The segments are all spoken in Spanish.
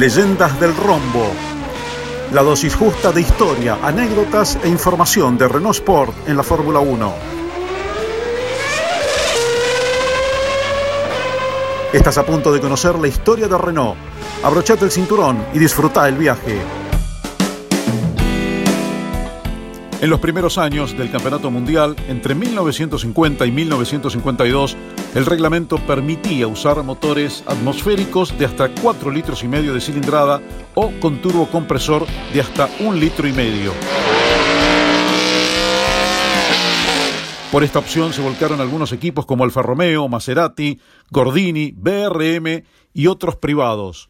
Leyendas del Rombo. La dosis justa de historia, anécdotas e información de Renault Sport en la Fórmula 1. Estás a punto de conocer la historia de Renault. Abrochate el cinturón y disfruta el viaje. En los primeros años del Campeonato Mundial, entre 1950 y 1952, el reglamento permitía usar motores atmosféricos de hasta 4 litros y medio de cilindrada o con turbocompresor de hasta 1 litro y medio. Por esta opción se volcaron algunos equipos como Alfa Romeo, Maserati, Gordini, BRM y otros privados.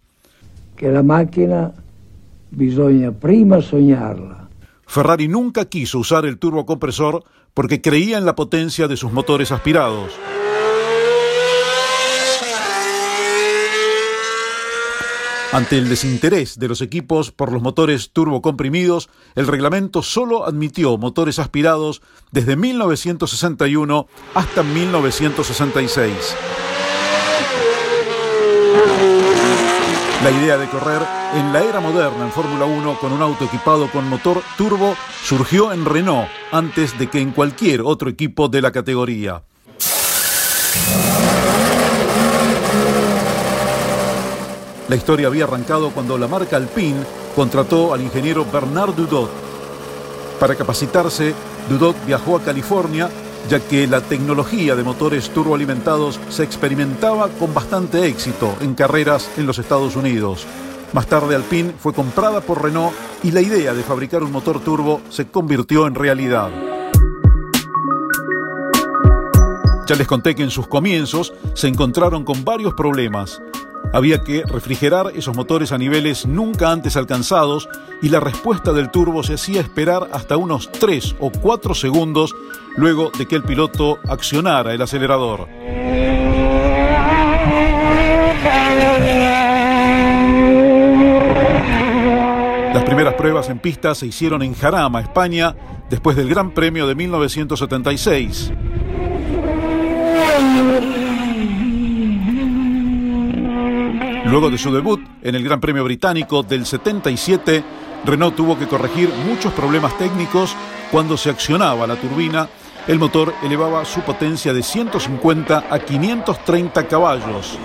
Que la máquina bisogna prima soñarla Ferrari nunca quiso usar el turbocompresor porque creía en la potencia de sus motores aspirados. Ante el desinterés de los equipos por los motores turbocomprimidos, el reglamento solo admitió motores aspirados desde 1961 hasta 1966. La idea de correr en la era moderna en Fórmula 1 con un auto equipado con motor turbo surgió en Renault antes de que en cualquier otro equipo de la categoría. La historia había arrancado cuando la marca Alpine contrató al ingeniero Bernard Dudot. Para capacitarse, Dudot viajó a California ya que la tecnología de motores turboalimentados se experimentaba con bastante éxito en carreras en los Estados Unidos. Más tarde Alpine fue comprada por Renault y la idea de fabricar un motor turbo se convirtió en realidad. Ya les conté que en sus comienzos se encontraron con varios problemas. Había que refrigerar esos motores a niveles nunca antes alcanzados y la respuesta del turbo se hacía esperar hasta unos 3 o 4 segundos luego de que el piloto accionara el acelerador. Las primeras pruebas en pista se hicieron en Jarama, España, después del Gran Premio de 1976. Luego de su debut en el Gran Premio Británico del 77, Renault tuvo que corregir muchos problemas técnicos cuando se accionaba la turbina. El motor elevaba su potencia de 150 a 530 caballos.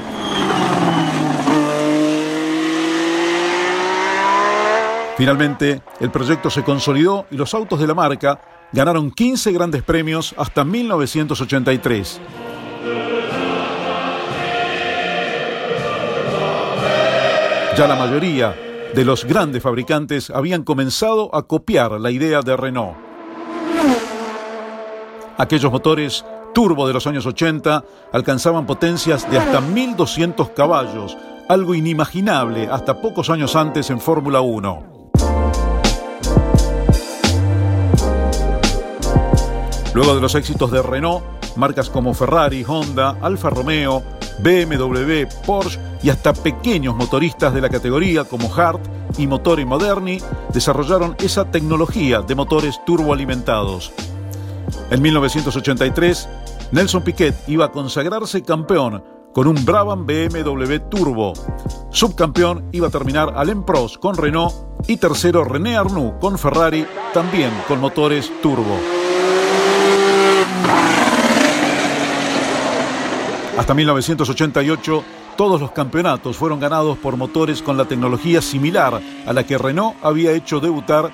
Finalmente, el proyecto se consolidó y los autos de la marca ganaron 15 grandes premios hasta 1983. Ya la mayoría de los grandes fabricantes habían comenzado a copiar la idea de Renault. Aquellos motores turbo de los años 80 alcanzaban potencias de hasta 1200 caballos, algo inimaginable hasta pocos años antes en Fórmula 1. Luego de los éxitos de Renault, marcas como Ferrari, Honda, Alfa Romeo, BMW, Porsche y hasta pequeños motoristas de la categoría como Hart y Motori Moderni desarrollaron esa tecnología de motores turboalimentados. En 1983, Nelson Piquet iba a consagrarse campeón con un Brabham BMW Turbo. Subcampeón iba a terminar Alain Prost con Renault y tercero René Arnoux con Ferrari, también con motores turbo. Hasta 1988, todos los campeonatos fueron ganados por motores con la tecnología similar a la que Renault había hecho debutar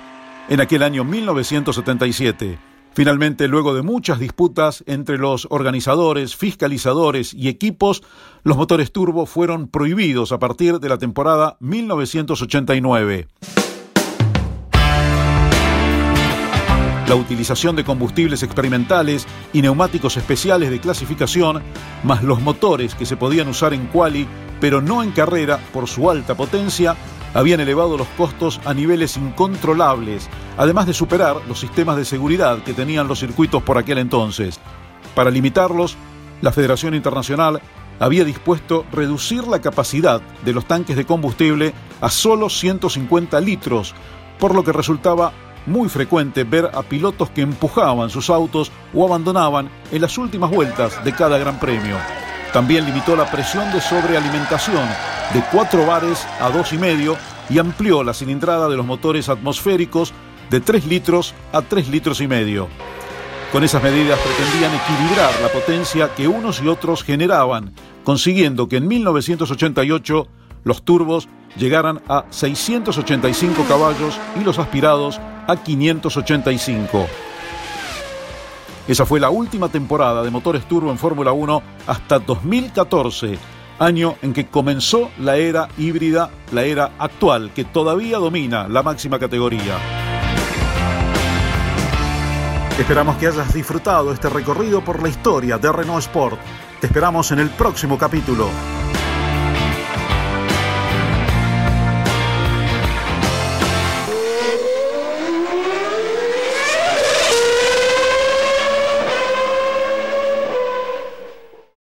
en aquel año 1977. Finalmente, luego de muchas disputas entre los organizadores, fiscalizadores y equipos, los motores turbo fueron prohibidos a partir de la temporada 1989. La utilización de combustibles experimentales y neumáticos especiales de clasificación, más los motores que se podían usar en quali, pero no en carrera por su alta potencia, habían elevado los costos a niveles incontrolables, además de superar los sistemas de seguridad que tenían los circuitos por aquel entonces. Para limitarlos, la Federación Internacional había dispuesto reducir la capacidad de los tanques de combustible a solo 150 litros, por lo que resultaba muy frecuente ver a pilotos que empujaban sus autos o abandonaban en las últimas vueltas de cada gran premio. También limitó la presión de sobrealimentación de 4 bares a 2,5 y amplió la cilindrada de los motores atmosféricos de 3 litros a 3 litros y medio. Con esas medidas pretendían equilibrar la potencia que unos y otros generaban, consiguiendo que en 1988 los turbos llegaran a 685 caballos y los aspirados a 585. Esa fue la última temporada de motores turbo en Fórmula 1 hasta 2014, año en que comenzó la era híbrida, la era actual, que todavía domina la máxima categoría. Esperamos que hayas disfrutado este recorrido por la historia de Renault Sport. Te esperamos en el próximo capítulo.